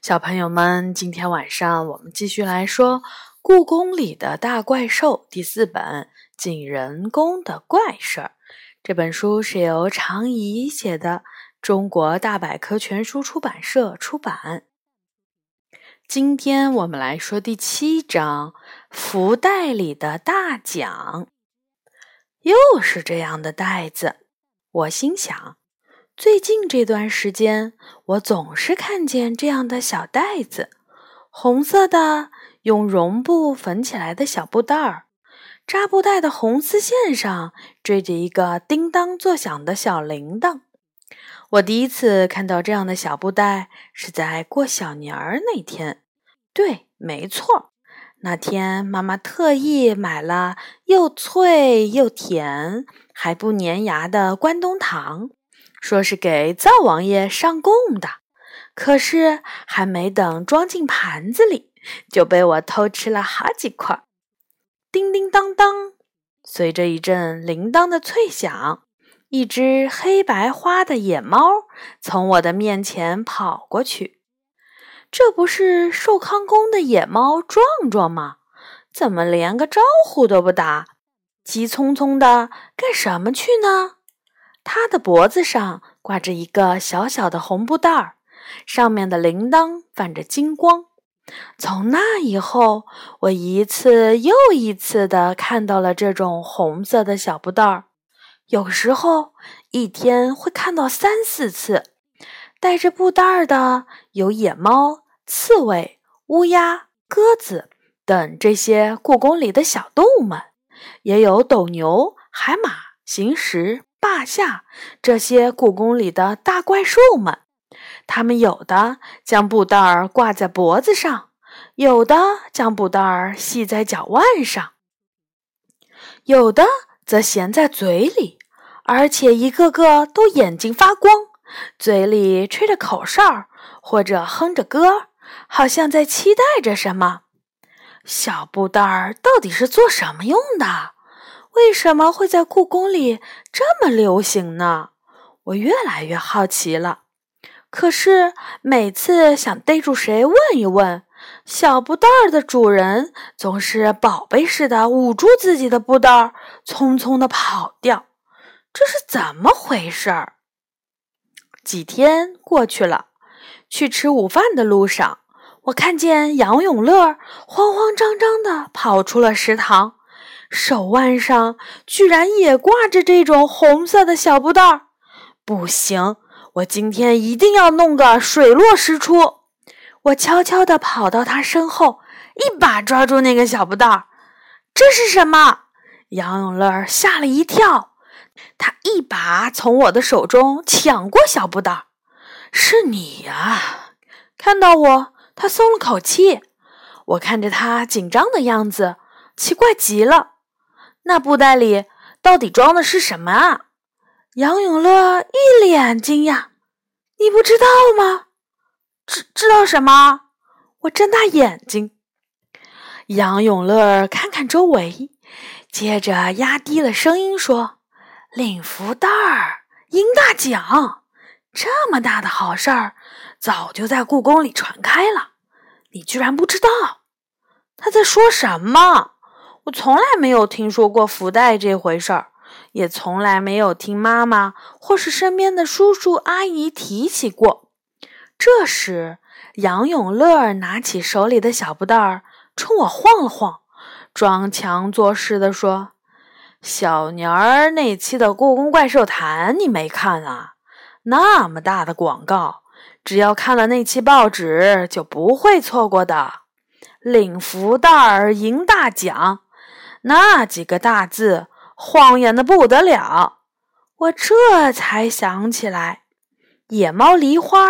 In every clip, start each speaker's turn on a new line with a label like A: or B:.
A: 小朋友们，今天晚上我们继续来说《故宫里的大怪兽》第四本《景仁宫的怪事儿》。这本书是由常怡写的，中国大百科全书出版社出版。今天我们来说第七章《福袋里的大奖》。又是这样的袋子，我心想。最近这段时间，我总是看见这样的小袋子，红色的，用绒布缝起来的小布袋儿，扎布袋的红丝线上缀着一个叮当作响的小铃铛。我第一次看到这样的小布袋是在过小年儿那天。对，没错，那天妈妈特意买了又脆又甜还不粘牙的关东糖。说是给灶王爷上供的，可是还没等装进盘子里，就被我偷吃了好几块。叮叮当当，随着一阵铃铛的脆响，一只黑白花的野猫从我的面前跑过去。这不是寿康宫的野猫壮壮吗？怎么连个招呼都不打，急匆匆的干什么去呢？他的脖子上挂着一个小小的红布袋儿，上面的铃铛泛着金光。从那以后，我一次又一次地看到了这种红色的小布袋儿，有时候一天会看到三四次。带着布袋儿的有野猫、刺猬、乌鸦、鸽子等这些故宫里的小动物们，也有斗牛、海马、行石。霸下这些故宫里的大怪兽们，他们有的将布袋儿挂在脖子上，有的将布袋儿系在脚腕上，有的则衔在嘴里，而且一个个都眼睛发光，嘴里吹着口哨或者哼着歌，好像在期待着什么。小布袋儿到底是做什么用的？为什么会在故宫里这么流行呢？我越来越好奇了。可是每次想逮住谁问一问，小布袋儿的主人总是宝贝似的捂住自己的布袋儿，匆匆的跑掉。这是怎么回事儿？几天过去了，去吃午饭的路上，我看见杨永乐慌慌张张的跑出了食堂。手腕上居然也挂着这种红色的小布袋儿，不行，我今天一定要弄个水落石出。我悄悄地跑到他身后，一把抓住那个小布袋儿。这是什么？杨永乐吓了一跳，他一把从我的手中抢过小布袋儿。是你呀！看到我，他松了口气。我看着他紧张的样子，奇怪极了。那布袋里到底装的是什么啊？杨永乐一脸惊讶：“你不知道吗？知知道什么？”我睁大眼睛。杨永乐看看周围，接着压低了声音说：“领福袋儿，赢大奖，这么大的好事儿，早就在故宫里传开了，你居然不知道？他在说什么？”我从来没有听说过福袋这回事儿，也从来没有听妈妈或是身边的叔叔阿姨提起过。这时，杨永乐拿起手里的小布袋儿，冲我晃了晃，装腔作势地说：“小年儿那期的《故宫怪兽谈》你没看啊？那么大的广告，只要看了那期报纸，就不会错过的。领福袋儿，赢大奖。”那几个大字晃眼的不得了，我这才想起来，野猫梨花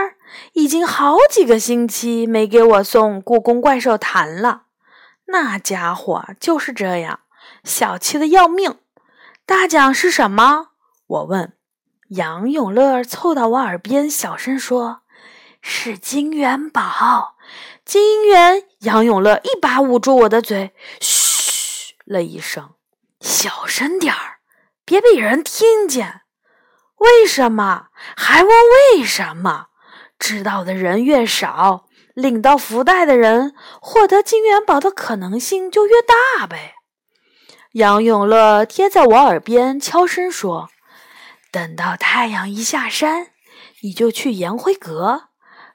A: 已经好几个星期没给我送《故宫怪兽谈》了。那家伙就是这样，小气的要命。大奖是什么？我问。杨永乐凑到我耳边小声说：“是金元宝。”金元。杨永乐一把捂住我的嘴，嘘。了一声，小声点儿，别被人听见。为什么？还问为什么？知道的人越少，领到福袋的人获得金元宝的可能性就越大呗。杨永乐贴在我耳边悄声说：“等到太阳一下山，你就去颜辉阁，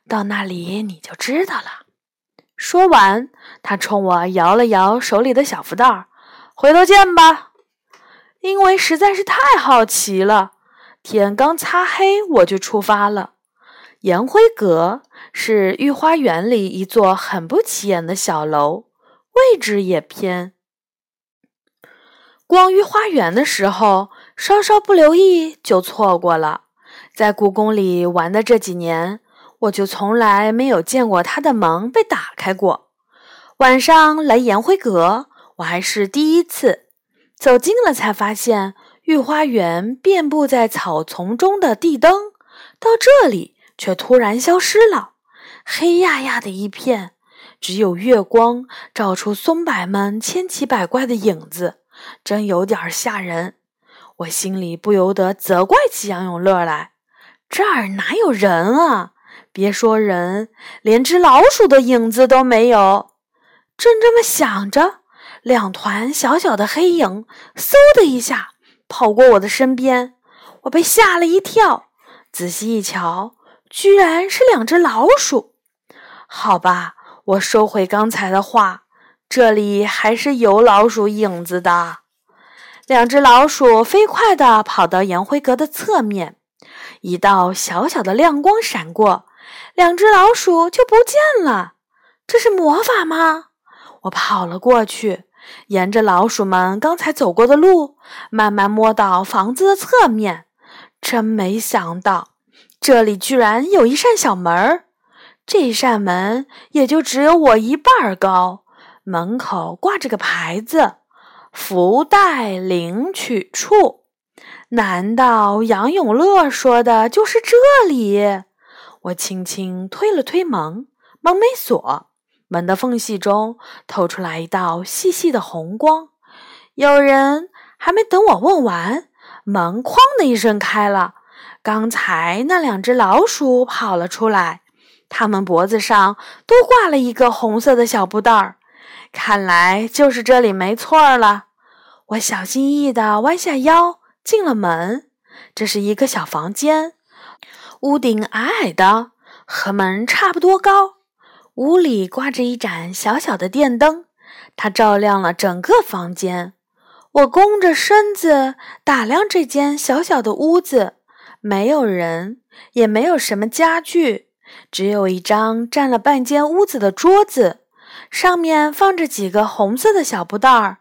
A: 到那里你就知道了。”说完，他冲我摇了摇手里的小福袋，“回头见吧。”因为实在是太好奇了，天刚擦黑我就出发了。颜灰阁是御花园里一座很不起眼的小楼，位置也偏。逛御花园的时候，稍稍不留意就错过了。在故宫里玩的这几年，我就从来没有见过它的门被打开过。晚上来颜灰阁，我还是第一次。走近了，才发现御花园遍布在草丛中的地灯，到这里却突然消失了，黑压压的一片，只有月光照出松柏们千奇百怪的影子，真有点吓人。我心里不由得责怪起杨永乐来：“这儿哪有人啊？别说人，连只老鼠的影子都没有。”正这么想着。两团小小的黑影，嗖的一下跑过我的身边，我被吓了一跳。仔细一瞧，居然是两只老鼠。好吧，我收回刚才的话，这里还是有老鼠影子的。两只老鼠飞快地跑到烟灰阁的侧面，一道小小的亮光闪过，两只老鼠就不见了。这是魔法吗？我跑了过去。沿着老鼠们刚才走过的路，慢慢摸到房子的侧面。真没想到，这里居然有一扇小门儿。这扇门也就只有我一半高。门口挂着个牌子：“福袋领取处。”难道杨永乐说的就是这里？我轻轻推了推门，门没锁。门的缝隙中透出来一道细细的红光，有人还没等我问完，门哐的一声开了。刚才那两只老鼠跑了出来，它们脖子上都挂了一个红色的小布袋儿，看来就是这里没错了。我小心翼翼地弯下腰进了门，这是一个小房间，屋顶矮矮的，和门差不多高。屋里挂着一盏小小的电灯，它照亮了整个房间。我弓着身子打量这间小小的屋子，没有人，也没有什么家具，只有一张占了半间屋子的桌子，上面放着几个红色的小布袋儿，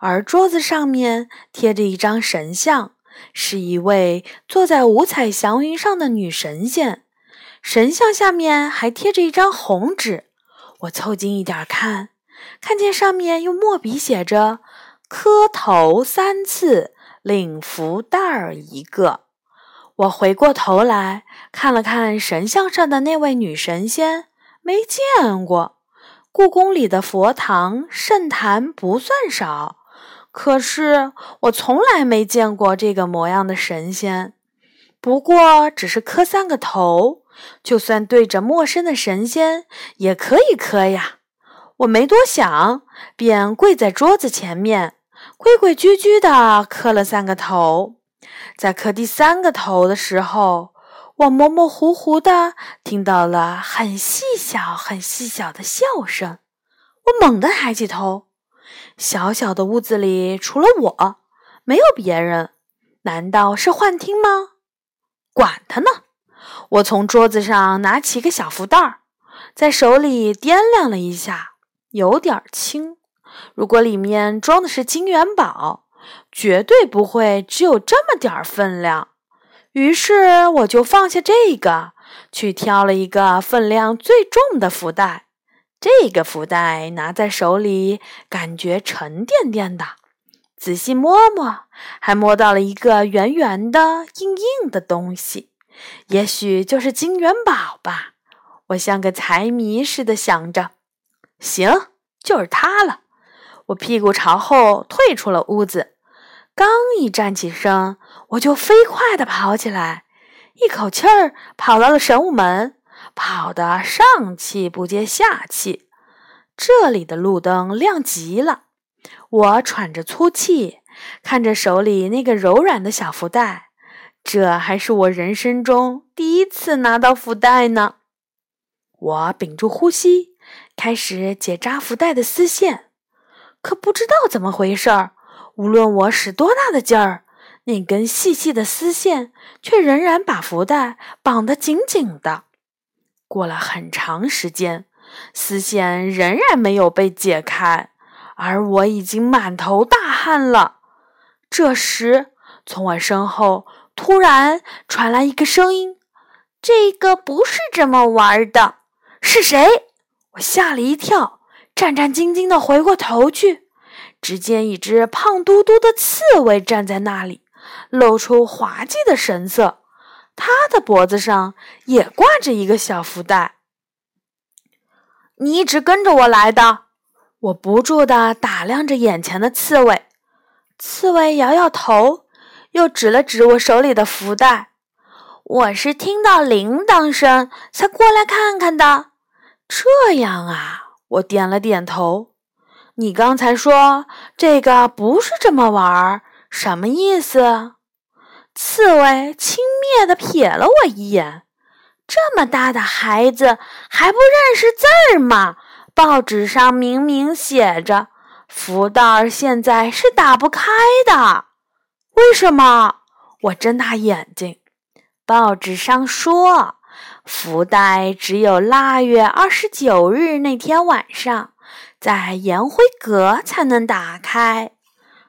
A: 而桌子上面贴着一张神像，是一位坐在五彩祥云上的女神仙。神像下面还贴着一张红纸，我凑近一点看，看见上面用墨笔写着“磕头三次，领福袋儿一个”。我回过头来看了看神像上的那位女神仙，没见过。故宫里的佛堂圣坛不算少，可是我从来没见过这个模样的神仙。不过只是磕三个头。就算对着陌生的神仙也可以磕呀！我没多想，便跪在桌子前面，规规矩矩地磕了三个头。在磕第三个头的时候，我模模糊糊地听到了很细小、很细小的笑声。我猛地抬起头，小小的屋子里除了我，没有别人。难道是幻听吗？管他呢！我从桌子上拿起一个小福袋，在手里掂量了一下，有点轻。如果里面装的是金元宝，绝对不会只有这么点儿分量。于是我就放下这个，去挑了一个分量最重的福袋。这个福袋拿在手里，感觉沉甸甸的。仔细摸摸，还摸到了一个圆圆的、硬硬的东西。也许就是金元宝吧，我像个财迷似的想着。行，就是它了。我屁股朝后退出了屋子，刚一站起身，我就飞快地跑起来，一口气儿跑到了神武门，跑得上气不接下气。这里的路灯亮极了，我喘着粗气，看着手里那个柔软的小福袋。这还是我人生中第一次拿到福袋呢。我屏住呼吸，开始解扎福袋的丝线，可不知道怎么回事儿，无论我使多大的劲儿，那根细细的丝线却仍然把福袋绑得紧紧的。过了很长时间，丝线仍然没有被解开，而我已经满头大汗了。这时，从我身后突然传来一个声音：“这个不是这么玩的。”是谁？我吓了一跳，战战兢兢地回过头去，只见一只胖嘟嘟的刺猬站在那里，露出滑稽的神色。它的脖子上也挂着一个小福袋。你一直跟着我来的？我不住地打量着眼前的刺猬。刺猬摇摇头，又指了指我手里的福袋。我是听到铃铛声才过来看看的。这样啊，我点了点头。你刚才说这个不是这么玩儿，什么意思？刺猬轻蔑地瞥了我一眼。这么大的孩子还不认识字儿吗？报纸上明明写着，福袋现在是打不开的。为什么？我睁大眼睛。报纸上说。福袋只有腊月二十九日那天晚上，在颜灰阁才能打开。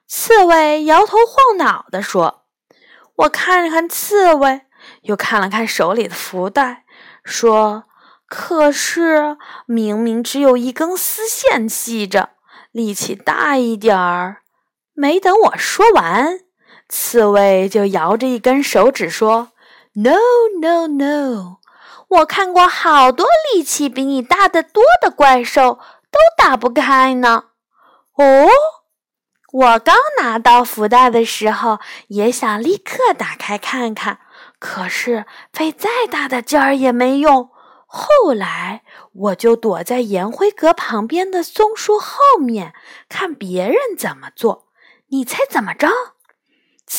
A: 刺猬摇头晃脑地说：“我看了看刺猬，又看了看手里的福袋，说：‘可是明明只有一根丝线系着，力气大一点儿。’没等我说完，刺猬就摇着一根手指说：‘No, no, no。’我看过好多力气比你大得多的怪兽，都打不开呢。哦，我刚拿到福袋的时候，也想立刻打开看看，可是费再大的劲儿也没用。后来我就躲在烟灰阁旁边的松树后面，看别人怎么做。你猜怎么着？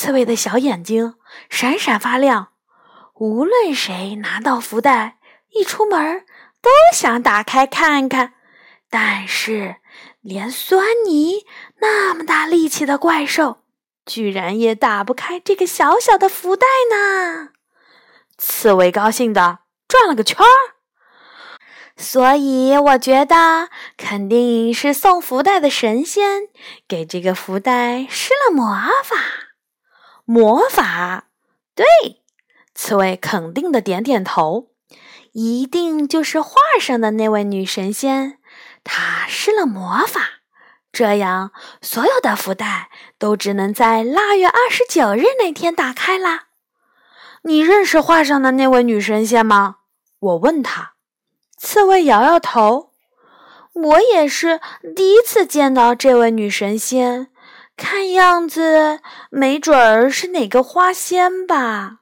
A: 刺猬的小眼睛闪闪发亮。无论谁拿到福袋，一出门都想打开看看，但是连酸泥那么大力气的怪兽，居然也打不开这个小小的福袋呢。刺猬高兴的转了个圈儿，所以我觉得肯定是送福袋的神仙给这个福袋施了魔法。魔法，对。刺猬肯定的点点头，一定就是画上的那位女神仙，她施了魔法，这样所有的福袋都只能在腊月二十九日那天打开啦。你认识画上的那位女神仙吗？我问他。刺猬摇摇头，我也是第一次见到这位女神仙，看样子没准儿是哪个花仙吧。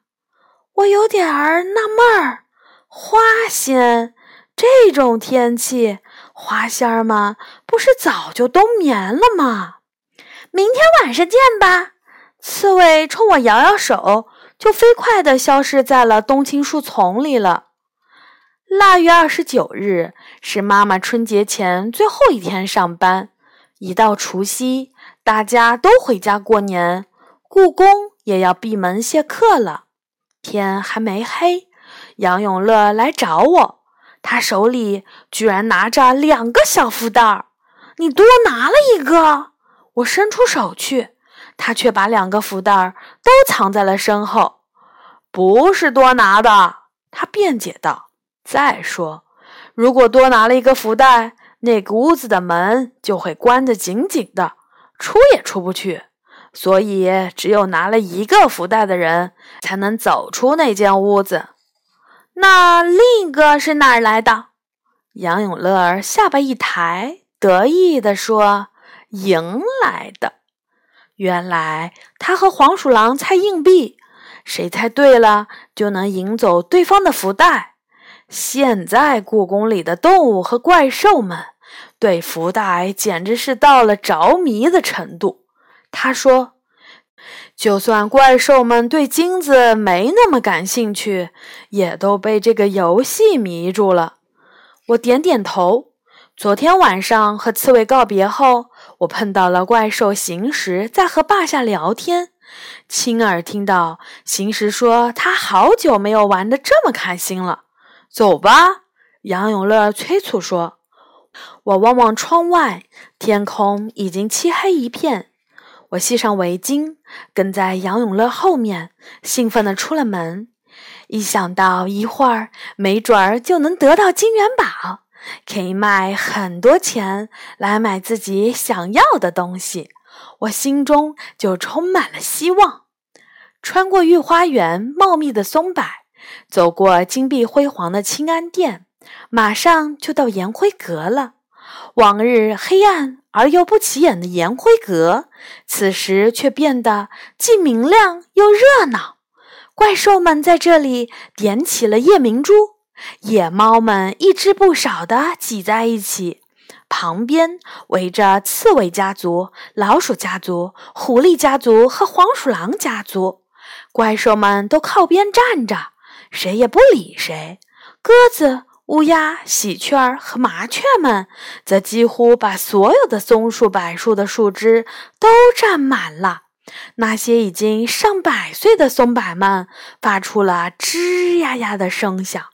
A: 我有点儿纳闷儿，花仙这种天气，花仙儿们不是早就冬眠了吗？明天晚上见吧！刺猬冲我摇摇手，就飞快地消失在了冬青树丛里了。腊月二十九日是妈妈春节前最后一天上班，一到除夕，大家都回家过年，故宫也要闭门谢客了。天还没黑，杨永乐来找我，他手里居然拿着两个小福袋儿。你多拿了一个，我伸出手去，他却把两个福袋儿都藏在了身后。不是多拿的，他辩解道。再说，如果多拿了一个福袋，那个屋子的门就会关得紧紧的，出也出不去。所以，只有拿了一个福袋的人才能走出那间屋子。那另一个是哪儿来的？杨永乐儿下巴一抬，得意地说：“赢来的。原来他和黄鼠狼猜硬币，谁猜对了就能赢走对方的福袋。现在故宫里的动物和怪兽们对福袋简直是到了着迷的程度。他说：“就算怪兽们对金子没那么感兴趣，也都被这个游戏迷住了。”我点点头。昨天晚上和刺猬告别后，我碰到了怪兽行时在和霸下聊天，亲耳听到行时说他好久没有玩的这么开心了。走吧，杨永乐催促说。我望望窗外，天空已经漆黑一片。我系上围巾，跟在杨永乐后面，兴奋地出了门。一想到一会儿没准儿就能得到金元宝，可以卖很多钱来买自己想要的东西，我心中就充满了希望。穿过御花园茂密的松柏。走过金碧辉煌的清安殿，马上就到颜辉阁了。往日黑暗而又不起眼的颜辉阁，此时却变得既明亮又热闹。怪兽们在这里点起了夜明珠，野猫们一只不少的挤在一起，旁边围着刺猬家族、老鼠家族、狐狸家族和黄鼠狼家族。怪兽们都靠边站着。谁也不理谁，鸽子、乌鸦、喜鹊儿和麻雀们则几乎把所有的松树、柏树的树枝都占满了。那些已经上百岁的松柏们发出了吱呀呀的声响。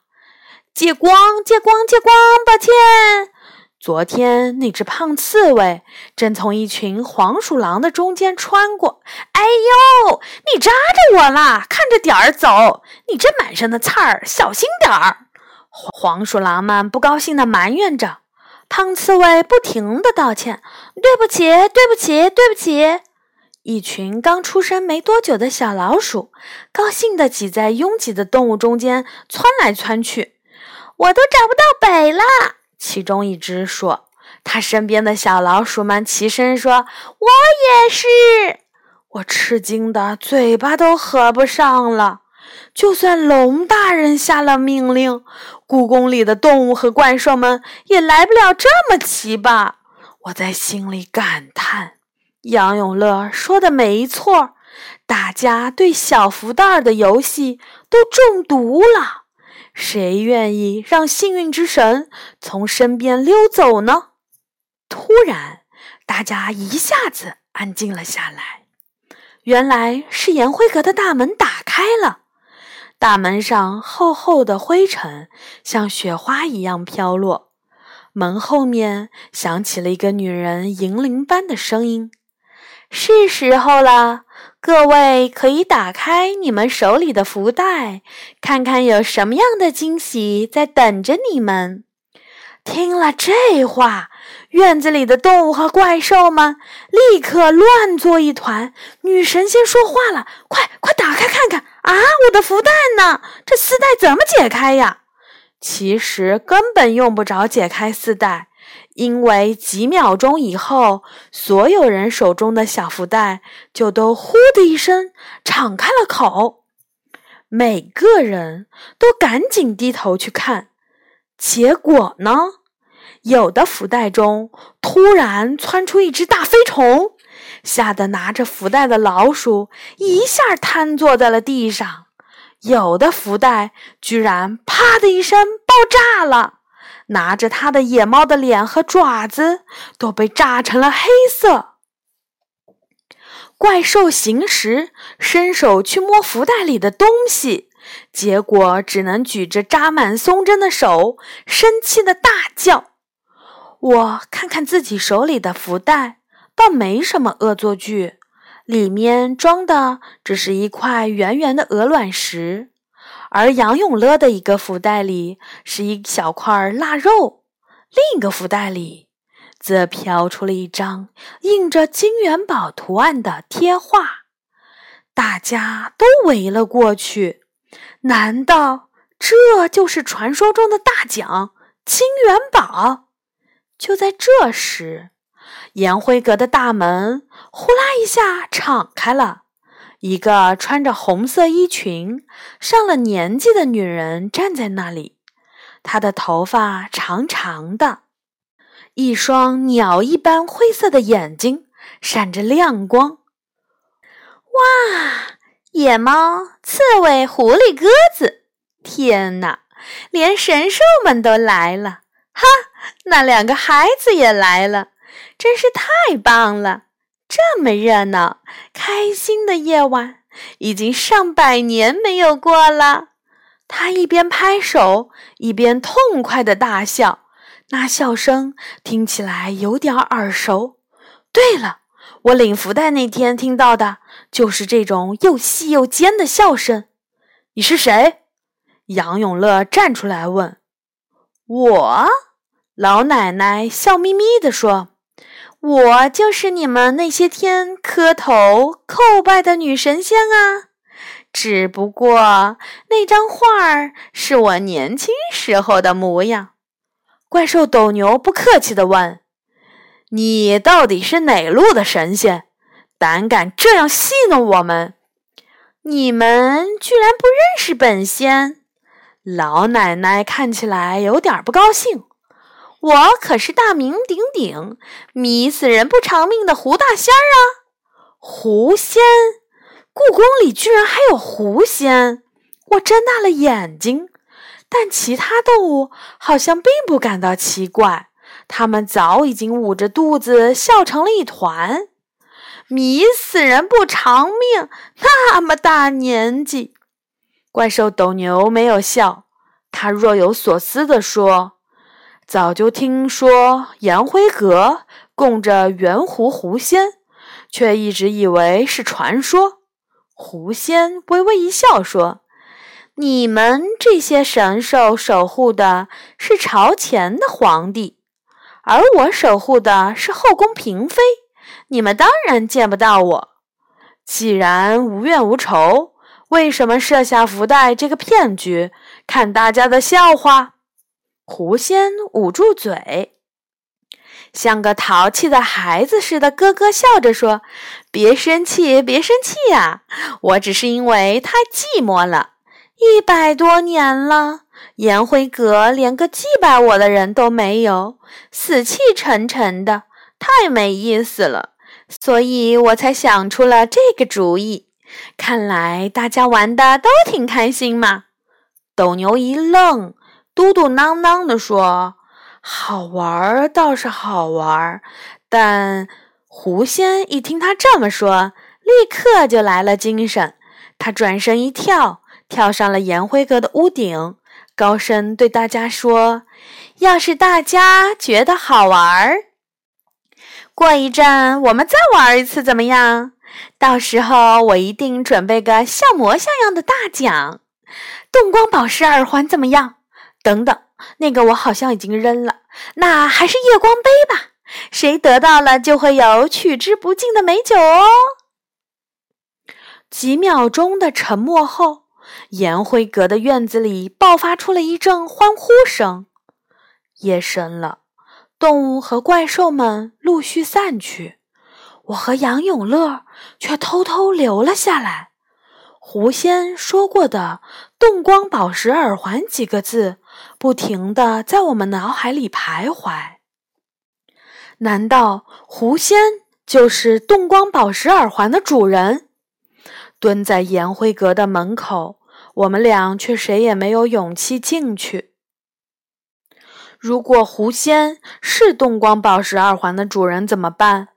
A: 借光，借光，借光！抱歉。昨天那只胖刺猬正从一群黄鼠狼的中间穿过。哎呦，你扎着我了！看着点儿走，你这满身的刺儿，小心点儿！黄鼠狼们不高兴地埋怨着。胖刺猬不停地道歉：“对不起，对不起，对不起。”一群刚出生没多久的小老鼠高兴地挤在拥挤的动物中间窜来窜去。我都找不到北了。其中一只说：“他身边的小老鼠们齐声说，我也是。”我吃惊的嘴巴都合不上了。就算龙大人下了命令，故宫里的动物和怪兽们也来不了这么齐吧？我在心里感叹。杨永乐说的没错，大家对小福袋的游戏都中毒了。谁愿意让幸运之神从身边溜走呢？突然，大家一下子安静了下来。原来是颜辉阁的大门打开了，大门上厚厚的灰尘像雪花一样飘落。门后面响起了一个女人银铃般的声音：“是时候了。”各位可以打开你们手里的福袋，看看有什么样的惊喜在等着你们。听了这话，院子里的动物和怪兽们立刻乱作一团。女神仙说话了：“快快打开看看啊！我的福袋呢？这丝带怎么解开呀？”其实根本用不着解开丝带。因为几秒钟以后，所有人手中的小福袋就都“呼”的一声敞开了口，每个人都赶紧低头去看。结果呢，有的福袋中突然窜出一只大飞虫，吓得拿着福袋的老鼠一下瘫坐在了地上；有的福袋居然“啪”的一声爆炸了。拿着它的野猫的脸和爪子都被炸成了黑色。怪兽行时伸手去摸福袋里的东西，结果只能举着扎满松针的手，生气的大叫。我看看自己手里的福袋，倒没什么恶作剧，里面装的只是一块圆圆的鹅卵石。而杨永乐的一个福袋里是一小块腊肉，另一个福袋里则飘出了一张印着金元宝图案的贴画，大家都围了过去。难道这就是传说中的大奖——金元宝？就在这时，颜辉阁的大门呼啦一下敞开了。一个穿着红色衣裙、上了年纪的女人站在那里，她的头发长长的，一双鸟一般灰色的眼睛闪着亮光。
B: 哇！野猫、刺猬、狐狸、鸽子，天哪！连神兽们都来了！哈，那两个孩子也来了，真是太棒了！这么热闹、开心的夜晚，已经上百年没有过了。
A: 他一边拍手，一边痛快的大笑，那笑声听起来有点耳熟。对了，我领福袋那天听到的就是这种又细又尖的笑声。你是谁？杨永乐站出来问：“
B: 我。”老奶奶笑眯眯地说：“我就是你们那些天磕头叩拜的女神仙啊。”只不过那张画儿是我年轻时候的模样。
A: 怪兽斗牛不客气地问：“你到底是哪路的神仙？胆敢这样戏弄我们？
B: 你们居然不认识本仙？”
A: 老奶奶看起来有点不高兴。
B: 我可是大名鼎鼎、迷死人不偿命的狐大仙儿啊！
A: 狐仙。故宫里居然还有狐仙，我睁大了眼睛。但其他动物好像并不感到奇怪，它们早已经捂着肚子笑成了一团。
B: 迷死人不偿命，那么大年纪。
A: 怪兽斗牛没有笑，他若有所思地说：“早就听说颜辉阁供着圆狐狐仙，却一直以为是传说。”狐仙微微一笑，说：“
B: 你们这些神兽守护的是朝前的皇帝，而我守护的是后宫嫔妃。你们当然见不到我。
A: 既然无怨无仇，为什么设下福袋这个骗局，看大家的笑话？”狐仙捂住嘴。像个淘气的孩子似的，咯咯笑着说：“别生气，别生气呀！我只是因为太寂寞了。一百多年了，颜辉阁连个祭拜我的人都没有，死气沉沉的，太没意思了。所以我才想出了这个主意。看来大家玩的都挺开心嘛。”斗牛一愣，嘟嘟囔囔地说。好玩倒是好玩，但狐仙一听他这么说，立刻就来了精神。他转身一跳，跳上了颜辉阁的屋顶，高声对大家说：“要是大家觉得好玩，过一阵我们再玩一次，怎么样？到时候我一定准备个像模像样的大奖，动光宝石耳环怎么样？等等。”那个我好像已经扔了，那还是夜光杯吧。谁得到了就会有取之不尽的美酒哦。几秒钟的沉默后，颜辉阁的院子里爆发出了一阵欢呼声。夜深了，动物和怪兽们陆续散去，我和杨永乐却偷偷留了下来。狐仙说过的“动光宝石耳环”几个字。不停地在我们脑海里徘徊。难道狐仙就是动光宝石耳环的主人？蹲在颜辉阁的门口，我们俩却谁也没有勇气进去。如果狐仙是动光宝石耳环的主人，怎么办？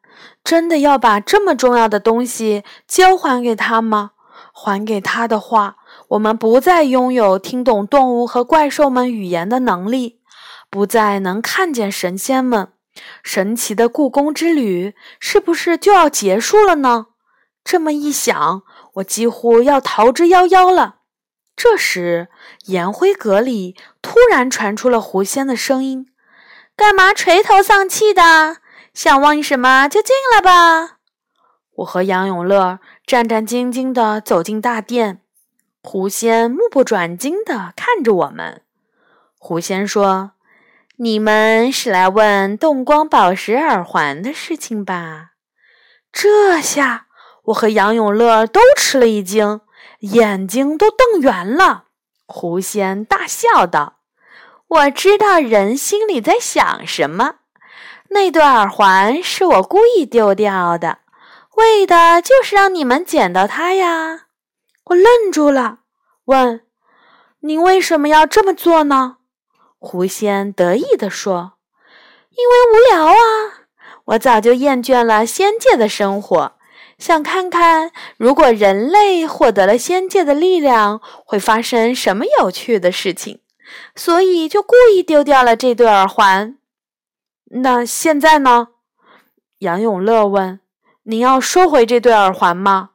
A: 真的要把这么重要的东西交还给他吗？还给他的话。我们不再拥有听懂动物和怪兽们语言的能力，不再能看见神仙们，神奇的故宫之旅是不是就要结束了呢？这么一想，我几乎要逃之夭夭了。这时，颜辉阁里突然传出了狐仙的声音：“
B: 干嘛垂头丧气的？想问什么就进来吧。”
A: 我和杨永乐战战兢兢地走进大殿。狐仙目不转睛地看着我们。狐仙说：“你们是来问动光宝石耳环的事情吧？”这下我和杨永乐都吃了一惊，眼睛都瞪圆了。狐仙大笑道：“
B: 我知道人心里在想什么。那对耳环是我故意丢掉的，为的就是让你们捡到它呀。”
A: 我愣住了，问：“您为什么要这么做呢？”
B: 狐仙得意地说：“因为无聊啊！我早就厌倦了仙界的生活，想看看如果人类获得了仙界的力量，会发生什么有趣的事情，所以就故意丢掉了这对耳环。
A: 那现在呢？”杨永乐问：“您要收回这对耳环吗？”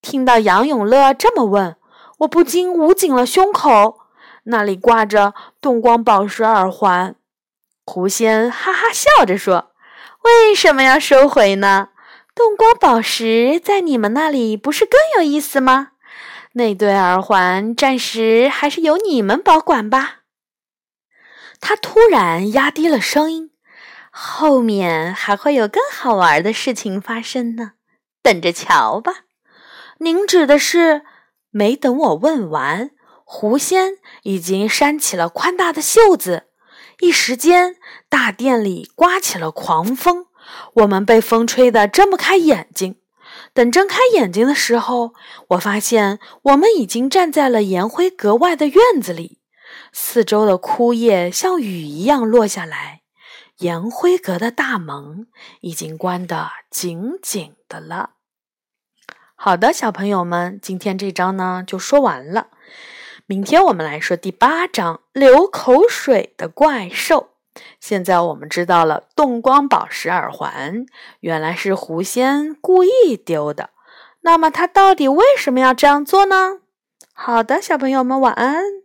B: 听到杨永乐这么问，我不禁捂紧了胸口。那里挂着动光宝石耳环。狐仙哈哈笑着说：“为什么要收回呢？动光宝石在你们那里不是更有意思吗？那对耳环暂时还是由你们保管吧。”他突然压低了声音：“后面还会有更好玩的事情发生呢，等着瞧吧。”
A: 您指的是？没等我问完，狐仙已经扇起了宽大的袖子，一时间大殿里刮起了狂风，我们被风吹得睁不开眼睛。等睁开眼睛的时候，我发现我们已经站在了岩灰阁外的院子里，四周的枯叶像雨一样落下来，岩灰阁的大门已经关得紧紧的了。好的，小朋友们，今天这章呢就说完了。明天我们来说第八章“流口水的怪兽”。现在我们知道了，动光宝石耳环原来是狐仙故意丢的。那么他到底为什么要这样做呢？好的，小朋友们，晚安。